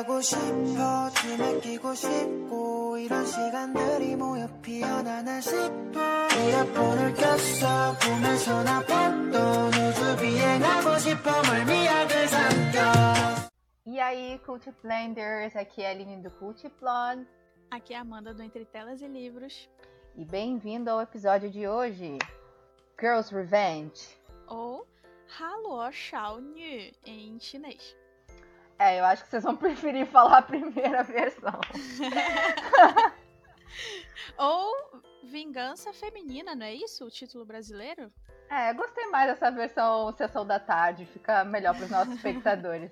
가고 싶어 춤에 끼고 싶고 이런 시간들이 모여 피어나나 싶어 이어폰을 꼈어 보면서 나 뻗던 우주 비행하고 싶어 멀미약을 삼켜 E aí, Cult Blenders, aqui é a Aline do Cult Blonde. Aqui é a Amanda do Entre Telas e Livros. E bem-vindo ao episódio de hoje, Girls Revenge. Ou Halo Shao Nu em chinês. É, eu acho que vocês vão preferir falar a primeira versão. Ou Vingança Feminina, não é isso? O título brasileiro? É, gostei mais dessa versão Sessão da Tarde, fica melhor para os nossos espectadores.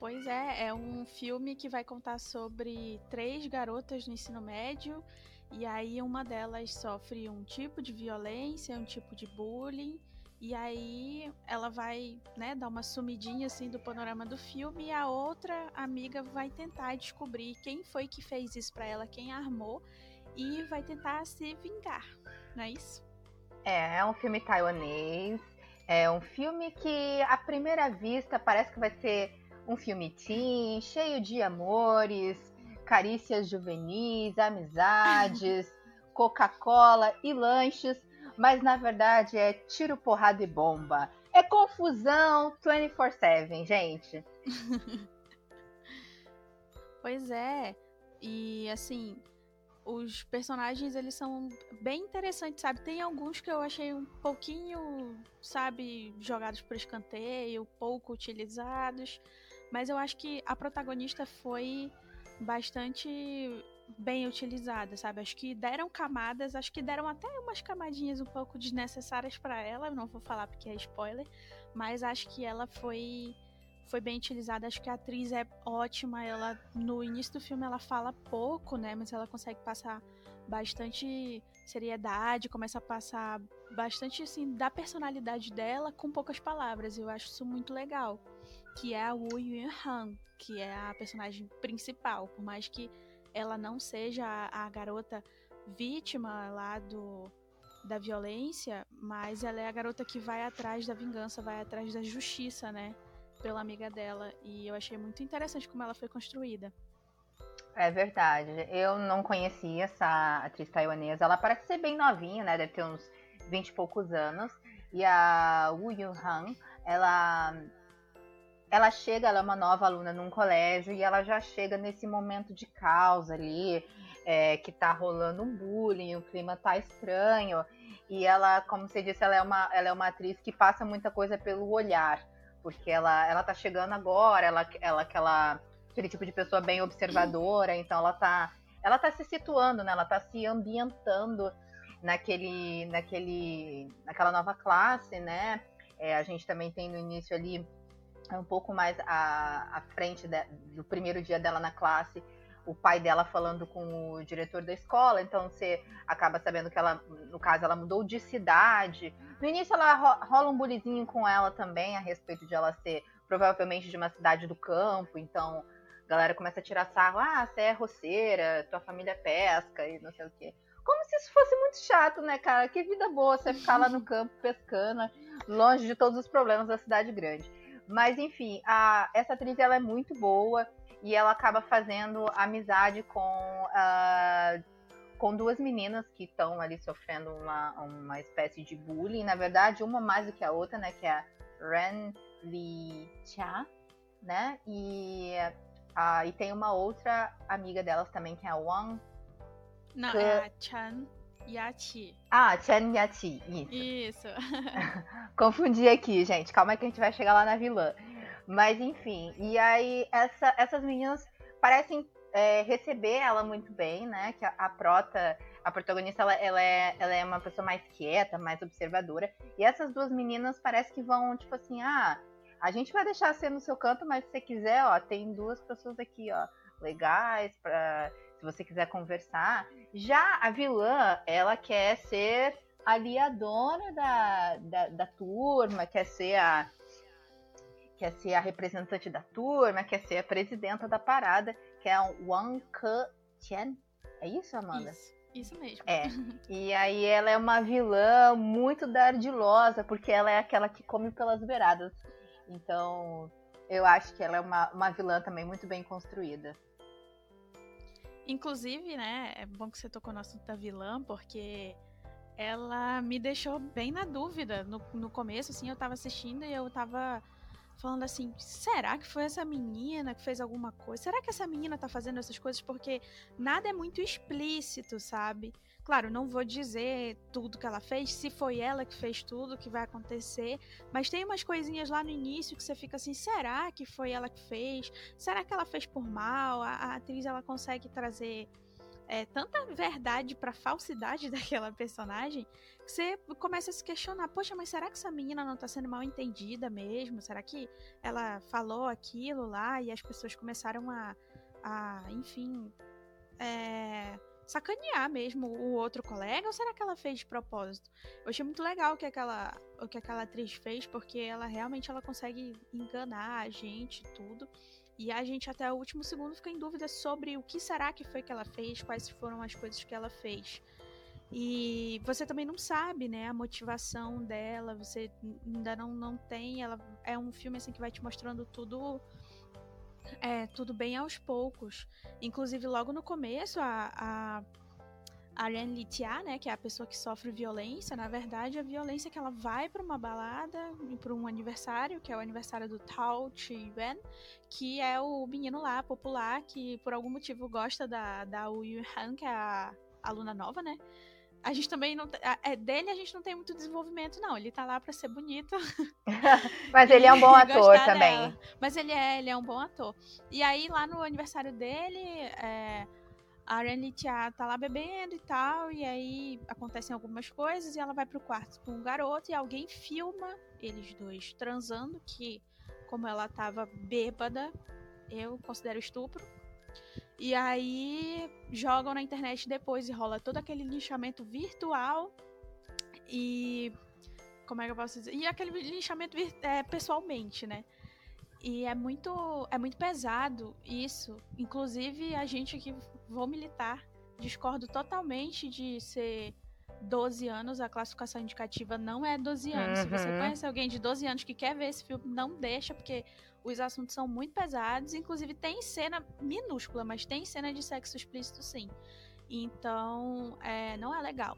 Pois é, é um filme que vai contar sobre três garotas no ensino médio e aí uma delas sofre um tipo de violência, um tipo de bullying e aí ela vai, né, dar uma sumidinha assim do panorama do filme e a outra amiga vai tentar descobrir quem foi que fez isso para ela, quem armou e vai tentar se vingar, não é isso? É, é um filme taiwanês. É um filme que, à primeira vista, parece que vai ser um filme teen, cheio de amores, carícias juvenis, amizades, Coca-Cola e lanches, mas na verdade é tiro, porrada e bomba. É confusão 24/7, gente. Pois é. E assim, os personagens eles são bem interessantes, sabe? Tem alguns que eu achei um pouquinho, sabe, jogados por escanteio, pouco utilizados, mas eu acho que a protagonista foi bastante bem utilizada, sabe? Acho que deram camadas, acho que deram até umas camadinhas um pouco desnecessárias para ela, não vou falar porque é spoiler, mas acho que ela foi foi bem utilizada. Acho que a atriz é ótima. Ela no início do filme ela fala pouco, né? Mas ela consegue passar bastante seriedade, começa a passar bastante assim da personalidade dela com poucas palavras. Eu acho isso muito legal. Que é a Wu Yun Han, que é a personagem principal, por mais que ela não seja a, a garota vítima lá do da violência, mas ela é a garota que vai atrás da vingança, vai atrás da justiça, né? pela amiga dela. E eu achei muito interessante como ela foi construída. É verdade. Eu não conhecia essa atriz taiwanesa. Ela parece ser bem novinha, né? Deve ter uns 20 e poucos anos. E a Wu Yu Han, ela ela chega, ela é uma nova aluna num colégio e ela já chega nesse momento de caos ali, é, que tá rolando um bullying, o clima tá estranho. E ela, como você disse, ela é uma, ela é uma atriz que passa muita coisa pelo olhar porque ela, ela tá chegando agora, ela, ela aquela aquele tipo de pessoa bem observadora, então ela tá ela tá se situando, né? Ela tá se ambientando naquele naquele naquela nova classe, né? É, a gente também tem no início ali um pouco mais à, à frente de, do primeiro dia dela na classe, o pai dela falando com o diretor da escola, então você acaba sabendo que ela, no caso, ela mudou de cidade. No início ela rola um bulizinho com ela também a respeito de ela ser provavelmente de uma cidade do campo, então a galera começa a tirar sarro, ah, você é roceira, tua família pesca e não sei o quê. Como se isso fosse muito chato, né, cara? Que vida boa você ficar lá no campo pescando, longe de todos os problemas da cidade grande. Mas enfim, a, essa atriz ela é muito boa e ela acaba fazendo amizade com, uh, com duas meninas que estão ali sofrendo uma, uma espécie de bullying. Na verdade, uma mais do que a outra, né? Que é a Ren Li Cha, né? E, uh, e tem uma outra amiga delas também, que é a Wang. Não, é a Chan Yachi. Ah, Chan Yachi, isso. Isso. Confundi aqui, gente. Calma que a gente vai chegar lá na vilã. Mas enfim, e aí essa, essas meninas parecem é, receber ela muito bem, né? Que a, a prota, a protagonista, ela, ela, é, ela é uma pessoa mais quieta, mais observadora. E essas duas meninas parece que vão, tipo assim, ah, a gente vai deixar você no seu canto, mas se você quiser, ó, tem duas pessoas aqui, ó, legais, pra, se você quiser conversar. Já a vilã, ela quer ser ali a dona da, da, da turma, quer ser a quer ser a representante da turma, quer ser a presidenta da parada, que é a Wang Ke-tian. É isso, Amanda? Isso, isso mesmo. É. E aí ela é uma vilã muito dardilosa, porque ela é aquela que come pelas beiradas. Então, Eu acho que ela é uma, uma vilã também muito bem construída. Inclusive, né, é bom que você tocou no assunto da vilã, porque ela me deixou bem na dúvida. No, no começo, assim, eu tava assistindo e eu tava falando assim: será que foi essa menina que fez alguma coisa? Será que essa menina tá fazendo essas coisas? Porque nada é muito explícito, sabe? Claro, não vou dizer tudo que ela fez, se foi ela que fez tudo que vai acontecer, mas tem umas coisinhas lá no início que você fica assim: será que foi ela que fez? Será que ela fez por mal? A, a atriz ela consegue trazer é, tanta verdade pra falsidade daquela personagem que você começa a se questionar: poxa, mas será que essa menina não tá sendo mal entendida mesmo? Será que ela falou aquilo lá e as pessoas começaram a, a enfim, é, sacanear mesmo o outro colega? Ou será que ela fez de propósito? Eu achei muito legal o que aquela, o que aquela atriz fez, porque ela realmente ela consegue enganar a gente tudo. E a gente até o último segundo fica em dúvida sobre o que será que foi que ela fez, quais foram as coisas que ela fez. E você também não sabe, né, a motivação dela, você ainda não, não tem, ela é um filme assim que vai te mostrando tudo é, tudo bem aos poucos. Inclusive, logo no começo, a, a Ariane Litia, né, que é a pessoa que sofre violência, na verdade, a violência é que ela vai para uma balada, para um aniversário, que é o aniversário do Tao Chi Wen, que é o menino lá popular que por algum motivo gosta da da Wu Han, que é a aluna nova, né? A gente também não é dele a gente não tem muito desenvolvimento não, ele tá lá para ser bonito. Mas ele é um bom ator também. Dela. Mas ele é, ele é um bom ator. E aí lá no aniversário dele, é, a Ariane Tia tá lá bebendo e tal, e aí acontecem algumas coisas e ela vai pro quarto com um garoto e alguém filma eles dois transando, que como ela tava bêbada, eu considero estupro. E aí jogam na internet depois e rola todo aquele linchamento virtual e como é que eu posso dizer? E aquele linchamento é, pessoalmente, né? E é muito, é muito pesado isso. Inclusive, a gente aqui, vou militar, discordo totalmente de ser 12 anos. A classificação indicativa não é 12 anos. Uhum. Se você uhum. conhece alguém de 12 anos que quer ver esse filme, não deixa, porque os assuntos são muito pesados. Inclusive, tem cena minúscula, mas tem cena de sexo explícito, sim. Então, é, não é legal.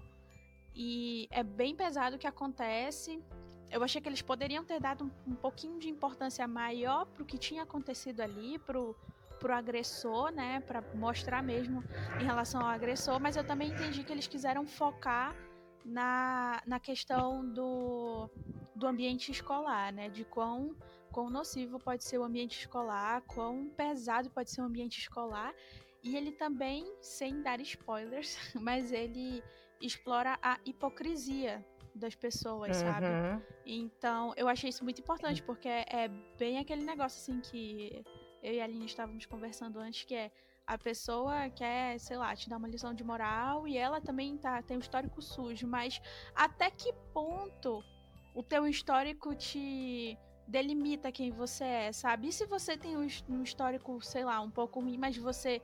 E é bem pesado o que acontece eu achei que eles poderiam ter dado um, um pouquinho de importância maior pro que tinha acontecido ali, pro, pro agressor, né, para mostrar mesmo em relação ao agressor, mas eu também entendi que eles quiseram focar na, na questão do, do ambiente escolar, né, de quão, quão nocivo pode ser o ambiente escolar, quão pesado pode ser o ambiente escolar, e ele também, sem dar spoilers, mas ele explora a hipocrisia das pessoas, uhum. sabe? Então, eu achei isso muito importante, porque é bem aquele negócio assim que eu e a Aline estávamos conversando antes, que é a pessoa quer, sei lá, te dar uma lição de moral e ela também tá, tem um histórico sujo, mas até que ponto o teu histórico te delimita quem você é, sabe? E se você tem um histórico, sei lá, um pouco ruim, mas você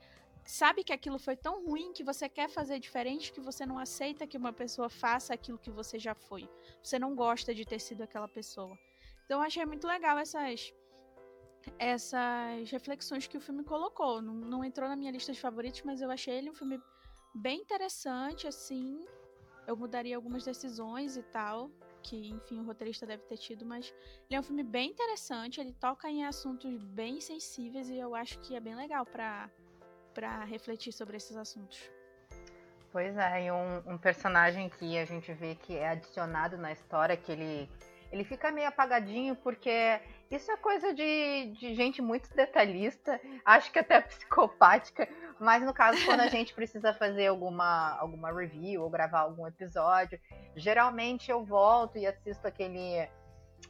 sabe que aquilo foi tão ruim que você quer fazer diferente, que você não aceita que uma pessoa faça aquilo que você já foi. Você não gosta de ter sido aquela pessoa. Então eu achei muito legal essas essas reflexões que o filme colocou. Não, não entrou na minha lista de favoritos, mas eu achei ele um filme bem interessante, assim. Eu mudaria algumas decisões e tal, que, enfim, o roteirista deve ter tido, mas ele é um filme bem interessante, ele toca em assuntos bem sensíveis e eu acho que é bem legal para para refletir sobre esses assuntos. Pois é, e um, um, personagem que a gente vê que é adicionado na história, que ele, ele fica meio apagadinho, porque isso é coisa de, de gente muito detalhista, acho que até psicopática, mas no caso, quando a gente precisa fazer alguma, alguma review ou gravar algum episódio, geralmente eu volto e assisto aquele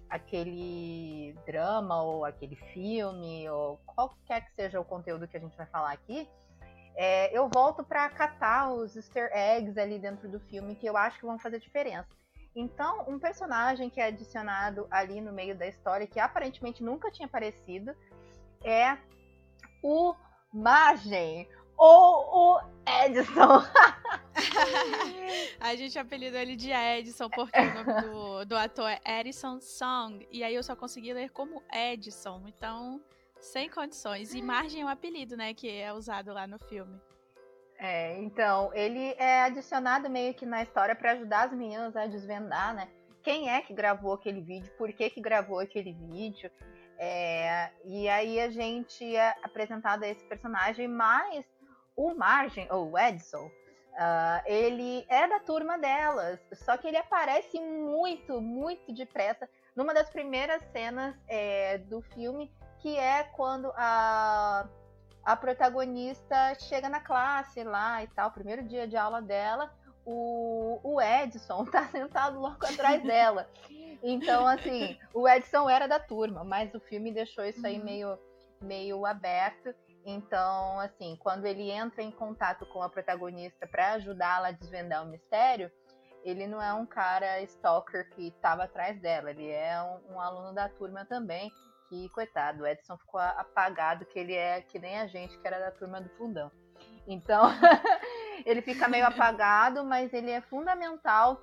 aquele drama ou aquele filme ou qualquer que seja o conteúdo que a gente vai falar aqui, é, eu volto para catar os easter eggs ali dentro do filme que eu acho que vão fazer diferença. Então, um personagem que é adicionado ali no meio da história, que aparentemente nunca tinha aparecido, é o Margem, ou o Edson. a gente apelidou ele de Edson porque o nome do, do ator é Edison Song. E aí eu só consegui ler como Edson. Então, sem condições. E Margem é um apelido, né? Que é usado lá no filme. É, então, ele é adicionado meio que na história para ajudar as meninas a desvendar, né? Quem é que gravou aquele vídeo, por que que gravou aquele vídeo. É, e aí a gente é apresentado a esse personagem, mas o Margem, ou o Edson, uh, ele é da turma delas, só que ele aparece muito, muito depressa numa das primeiras cenas é, do filme, que é quando a a protagonista chega na classe lá e tal, primeiro dia de aula dela, o, o Edson tá sentado logo atrás dela. Então, assim, o Edson era da turma, mas o filme deixou isso aí uhum. meio, meio aberto. Então, assim, quando ele entra em contato com a protagonista para ajudá-la a desvendar o mistério, ele não é um cara stalker que estava atrás dela, ele é um, um aluno da turma também que, coitado, o Edson ficou apagado, que ele é que nem a gente, que era da turma do fundão. Então, ele fica meio apagado, mas ele é fundamental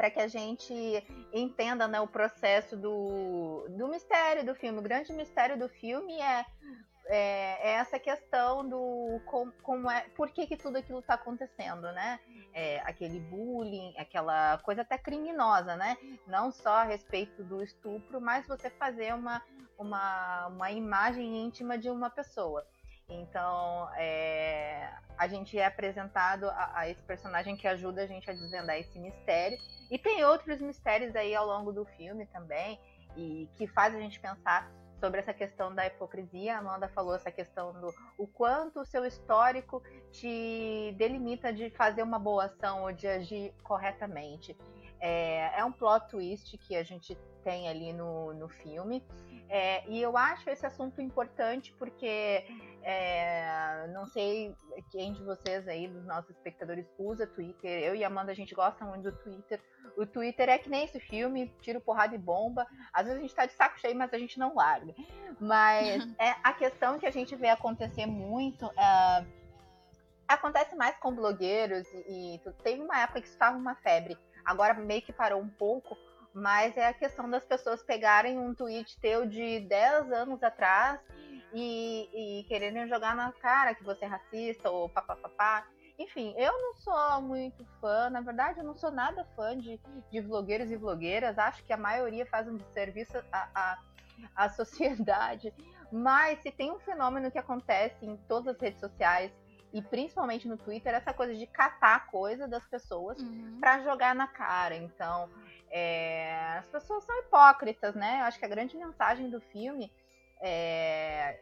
para que a gente entenda né, o processo do, do mistério do filme. O grande mistério do filme é é, é, essa questão do como, como, é, por que, que tudo aquilo está acontecendo, né? É, aquele bullying, aquela coisa até criminosa, né? Não só a respeito do estupro, mas você fazer uma, uma, uma imagem íntima de uma pessoa. Então, é, a gente é apresentado a, a, esse personagem que ajuda a gente a desvendar esse mistério. E tem outros mistérios aí ao longo do filme também, e que faz a gente pensar sobre essa questão da hipocrisia. A Amanda falou essa questão do o quanto o seu histórico te delimita de fazer uma boa ação ou de agir corretamente. É, é um plot twist que a gente tem ali no, no filme. É, e eu acho esse assunto importante porque é, não sei quem de vocês aí, dos nossos espectadores, usa Twitter. Eu e a Amanda, a gente gosta muito do Twitter. O Twitter é que nem esse filme, tiro porrada e bomba. Às vezes a gente tá de saco cheio, mas a gente não larga. Mas é a questão que a gente vê acontecer muito. Uh, acontece mais com blogueiros e, e teve uma época que estava uma febre. Agora meio que parou um pouco, mas é a questão das pessoas pegarem um tweet teu de 10 anos atrás e, e quererem jogar na cara que você é racista ou papapá. Enfim, eu não sou muito fã, na verdade, eu não sou nada fã de, de vlogueiros e vlogueiras. Acho que a maioria faz um desserviço à, à, à sociedade. Mas se tem um fenômeno que acontece em todas as redes sociais e principalmente no Twitter, essa coisa de catar coisa das pessoas uhum. para jogar na cara. Então, é, as pessoas são hipócritas, né? Eu acho que a grande mensagem do filme é,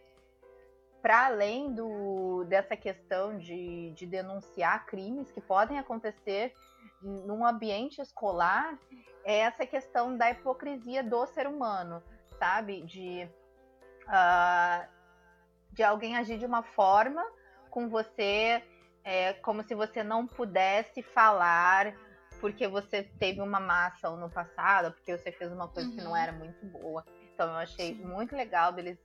para além do, dessa questão de, de denunciar crimes que podem acontecer num ambiente escolar, é essa questão da hipocrisia do ser humano, sabe? De, uh, de alguém agir de uma forma com você, é, como se você não pudesse falar porque você teve uma massa no passado, porque você fez uma coisa uhum. que não uhum. era muito boa. Então eu achei Sim. muito legal deles,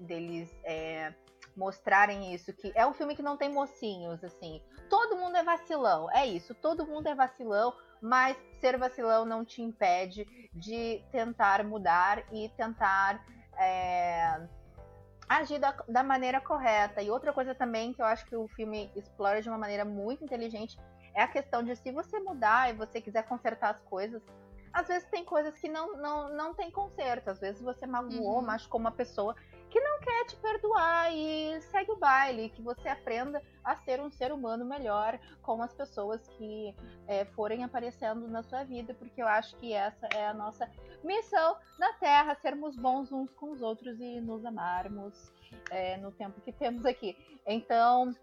deles é, mostrarem isso, que é um filme que não tem mocinhos, assim. Todo mundo é vacilão, é isso, todo mundo é vacilão, mas ser vacilão não te impede de tentar mudar e tentar é, agir da, da maneira correta. E outra coisa também que eu acho que o filme explora de uma maneira muito inteligente é a questão de se você mudar e você quiser consertar as coisas, às vezes tem coisas que não, não, não tem conserto. Às vezes você magoou, uhum. machucou uma pessoa que não quer te perdoar e segue o baile, que você aprenda a ser um ser humano melhor com as pessoas que é, forem aparecendo na sua vida, porque eu acho que essa é a nossa missão na Terra, sermos bons uns com os outros e nos amarmos é, no tempo que temos aqui. Então,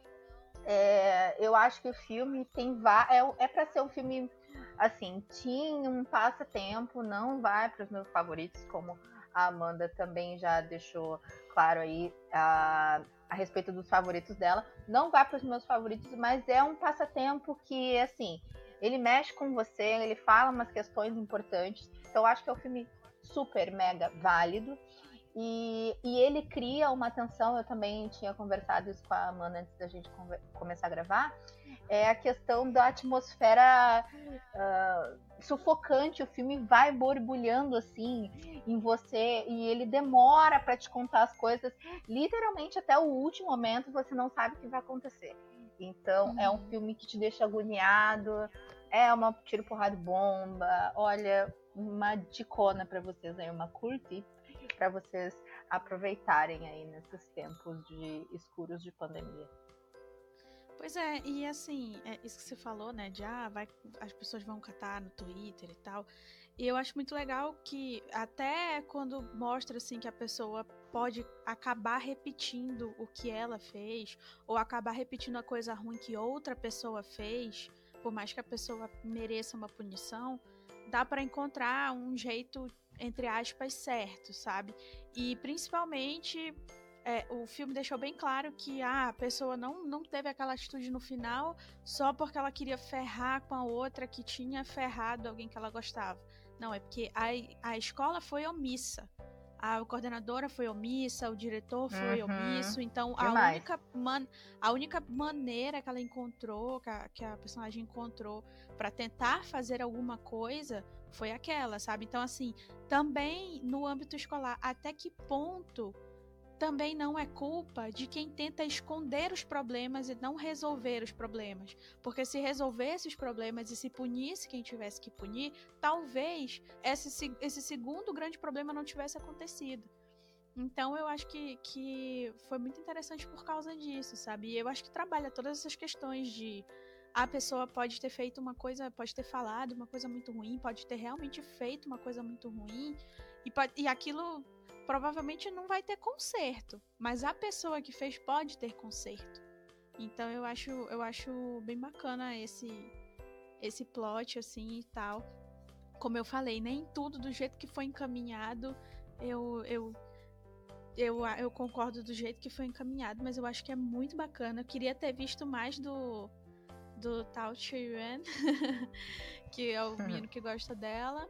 é, eu acho que o filme tem é, é para ser um filme assim, tinha um passatempo, não vai para os meus favoritos como a Amanda também já deixou claro aí a, a respeito dos favoritos dela. Não vai para os meus favoritos, mas é um passatempo que, assim, ele mexe com você, ele fala umas questões importantes. Então, eu acho que é um filme super, mega válido. E, e ele cria uma tensão, eu também tinha conversado isso com a Amanda antes da gente começar a gravar, é a questão da atmosfera uh, sufocante, o filme vai borbulhando assim em você e ele demora para te contar as coisas, literalmente até o último momento você não sabe o que vai acontecer. Então uhum. é um uhum. filme que te deixa agoniado, é uma tiro porrada bomba. Olha, uma dicona para vocês aí, uma curte para vocês aproveitarem aí nesses tempos de escuros de pandemia. Pois é, e assim, é isso que você falou, né? De ah, vai, as pessoas vão catar no Twitter e tal. E eu acho muito legal que até quando mostra assim que a pessoa pode acabar repetindo o que ela fez, ou acabar repetindo a coisa ruim que outra pessoa fez, por mais que a pessoa mereça uma punição, dá para encontrar um jeito entre aspas certo, sabe? E principalmente é, o filme deixou bem claro que ah, a pessoa não, não teve aquela atitude no final só porque ela queria ferrar com a outra que tinha ferrado alguém que ela gostava. Não, é porque a, a escola foi omissa. A coordenadora foi omissa, o diretor foi uhum. omisso, então a única, man, a única maneira que ela encontrou, que a, que a personagem encontrou para tentar fazer alguma coisa foi aquela, sabe? Então, assim, também no âmbito escolar, até que ponto também não é culpa de quem tenta esconder os problemas e não resolver os problemas. Porque se resolvesse os problemas e se punisse quem tivesse que punir, talvez esse, esse segundo grande problema não tivesse acontecido. Então eu acho que, que foi muito interessante por causa disso, sabe? E eu acho que trabalha todas essas questões de a pessoa pode ter feito uma coisa, pode ter falado uma coisa muito ruim, pode ter realmente feito uma coisa muito ruim, e, pode, e aquilo provavelmente não vai ter conserto, mas a pessoa que fez pode ter conserto. Então eu acho, eu acho bem bacana esse esse plot assim e tal. Como eu falei, nem tudo do jeito que foi encaminhado eu eu eu, eu concordo do jeito que foi encaminhado, mas eu acho que é muito bacana. Eu queria ter visto mais do do Tao Yuan, que é o menino que gosta dela.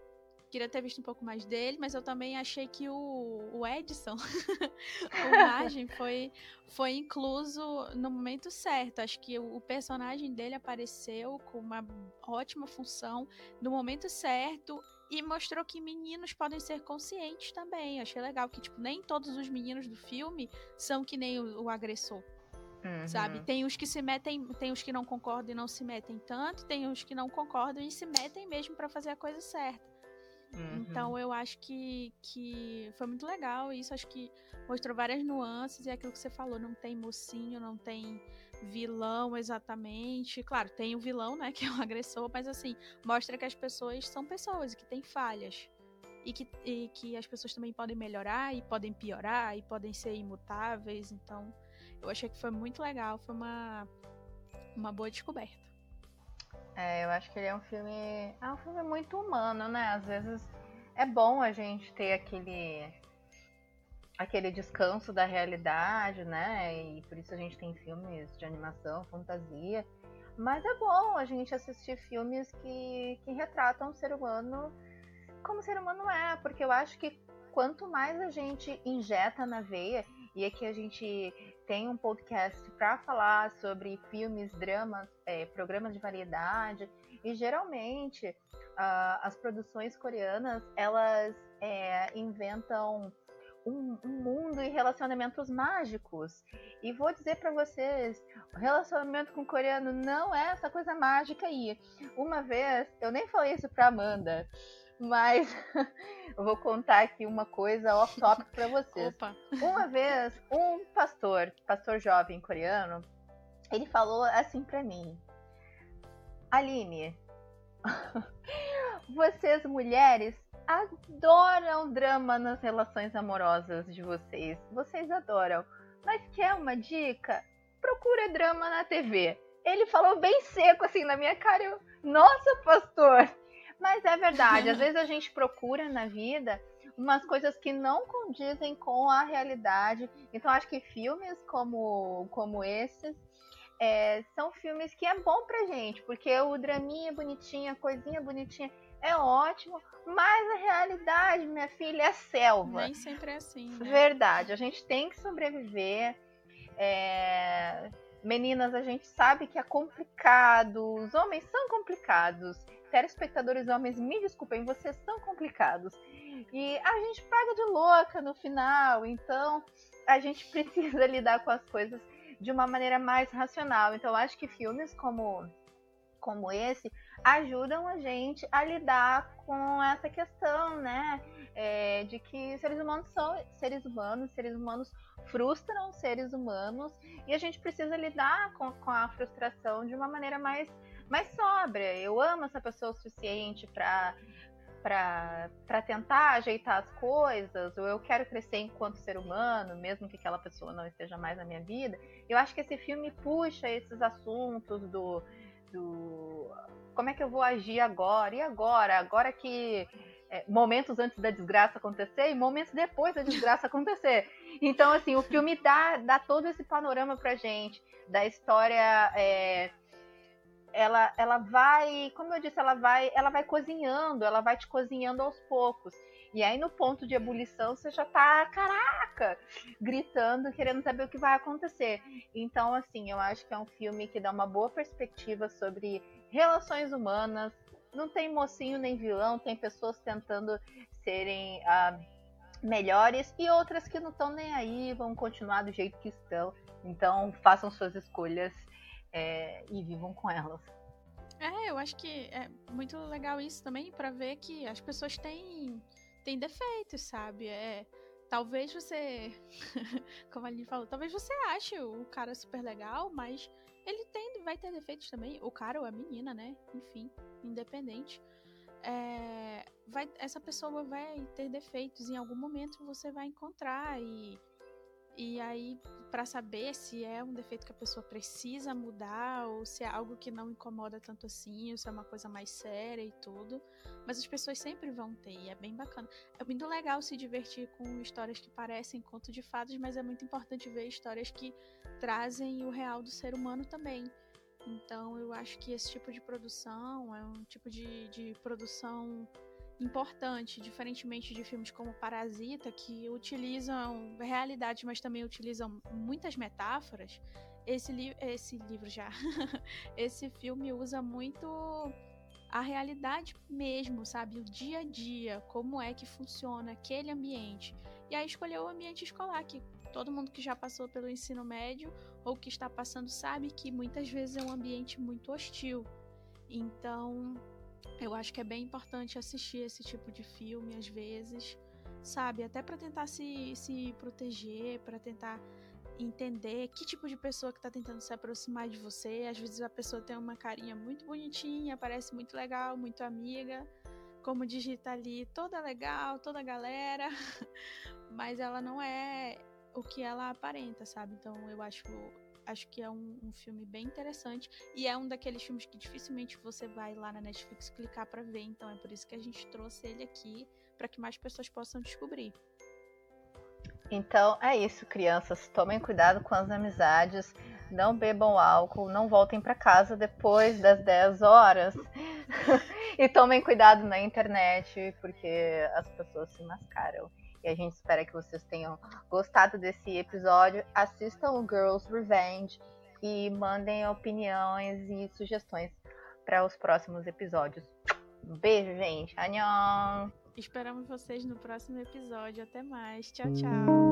Queria ter visto um pouco mais dele, mas eu também achei que o, o Edson, o Margem, foi, foi incluso no momento certo. Acho que o, o personagem dele apareceu com uma ótima função no momento certo e mostrou que meninos podem ser conscientes também. Achei legal que, tipo, nem todos os meninos do filme são que nem o, o agressor. Uhum. Sabe? Tem os que se metem, tem os que não concordam e não se metem tanto, tem os que não concordam e se metem mesmo para fazer a coisa certa. Uhum. Então eu acho que, que foi muito legal isso, acho que mostrou várias nuances e é aquilo que você falou, não tem mocinho, não tem vilão exatamente. Claro, tem o vilão, né, que é o agressor, mas assim, mostra que as pessoas são pessoas e que têm falhas. E que, e que as pessoas também podem melhorar e podem piorar e podem ser imutáveis. Então, eu achei que foi muito legal, foi uma, uma boa descoberta. É, eu acho que ele é um filme. É um filme muito humano, né? Às vezes é bom a gente ter aquele. aquele descanso da realidade, né? E por isso a gente tem filmes de animação, fantasia. Mas é bom a gente assistir filmes que, que retratam o ser humano como o ser humano é, porque eu acho que quanto mais a gente injeta na veia, e aqui a gente tem um podcast para falar sobre filmes, dramas, é, programas de variedade. E geralmente uh, as produções coreanas elas é, inventam um, um, mundo e relacionamentos mágicos. E vou dizer para vocês, o relacionamento com o coreano não é essa coisa mágica aí. Uma vez, eu nem falei isso pra Amanda, mas eu vou contar aqui uma coisa off-topic para vocês. Opa. Uma vez, um pastor, pastor jovem coreano, ele falou assim para mim: Aline, vocês mulheres adoram drama nas relações amorosas de vocês. Vocês adoram. Mas quer uma dica? Procura drama na TV. Ele falou bem seco assim na minha cara. Eu, Nossa, pastor, mas é verdade, às vezes a gente procura na vida umas coisas que não condizem com a realidade. Então acho que filmes como, como esses é, são filmes que é bom pra gente, porque o draminha bonitinha, coisinha bonitinha, é ótimo, mas a realidade, minha filha, é selva. Nem sempre é assim. Né? Verdade, a gente tem que sobreviver. É... Meninas, a gente sabe que é complicado, os homens são complicados. Telespectadores homens, me desculpem, vocês são complicados. E a gente paga de louca no final, então a gente precisa lidar com as coisas de uma maneira mais racional. Então, acho que filmes como, como esse ajudam a gente a lidar com essa questão, né? É, de que seres humanos são seres humanos, seres humanos frustram seres humanos e a gente precisa lidar com, com a frustração de uma maneira mais, mais sóbria. Eu amo essa pessoa o suficiente para para tentar ajeitar as coisas, ou eu quero crescer enquanto ser humano, mesmo que aquela pessoa não esteja mais na minha vida. Eu acho que esse filme puxa esses assuntos do, do como é que eu vou agir agora? E agora? Agora que é, momentos antes da desgraça acontecer e momentos depois da desgraça acontecer. Então, assim, o filme dá, dá todo esse panorama pra gente da história é, ela, ela vai, como eu disse, ela vai, ela vai cozinhando, ela vai te cozinhando aos poucos. E aí no ponto de ebulição você já tá, caraca, gritando, querendo saber o que vai acontecer. Então, assim, eu acho que é um filme que dá uma boa perspectiva sobre relações humanas. Não tem mocinho nem vilão, tem pessoas tentando serem ah, melhores e outras que não estão nem aí, vão continuar do jeito que estão. Então, façam suas escolhas é, e vivam com elas. É, eu acho que é muito legal isso também para ver que as pessoas têm, têm defeitos, sabe? É, talvez você, como a gente falou, talvez você ache o cara super legal, mas ele tem, vai ter defeitos também. O cara ou a menina, né? Enfim, independente. É, vai, essa pessoa vai ter defeitos em algum momento você vai encontrar e e aí, para saber se é um defeito que a pessoa precisa mudar ou se é algo que não incomoda tanto assim, ou se é uma coisa mais séria e tudo. Mas as pessoas sempre vão ter, e é bem bacana. É muito legal se divertir com histórias que parecem conto de fadas, mas é muito importante ver histórias que trazem o real do ser humano também. Então, eu acho que esse tipo de produção é um tipo de, de produção importante, diferentemente de filmes como Parasita, que utilizam realidade, mas também utilizam muitas metáforas. Esse, li esse livro já, esse filme usa muito a realidade mesmo, sabe? O dia a dia, como é que funciona aquele ambiente. E aí escolheu o ambiente escolar, que todo mundo que já passou pelo ensino médio ou que está passando sabe que muitas vezes é um ambiente muito hostil. Então, eu acho que é bem importante assistir esse tipo de filme às vezes, sabe? Até para tentar se, se proteger, para tentar entender que tipo de pessoa que está tentando se aproximar de você. Às vezes a pessoa tem uma carinha muito bonitinha, parece muito legal, muito amiga, como digita ali, toda legal, toda galera, mas ela não é o que ela aparenta, sabe? Então eu acho acho que é um, um, filme bem interessante e é um daqueles filmes que dificilmente você vai lá na Netflix clicar para ver, então é por isso que a gente trouxe ele aqui para que mais pessoas possam descobrir. Então é isso, crianças. Tomem cuidado com as amizades, não bebam álcool, não voltem para casa depois das 10 horas. e tomem cuidado na internet, porque as pessoas se mascaram. E a gente espera que vocês tenham gostado desse episódio. Assistam o Girls Revenge e mandem opiniões e sugestões para os próximos episódios. Um beijo, gente. Annyeong! Esperamos vocês no próximo episódio. Até mais. Tchau, tchau.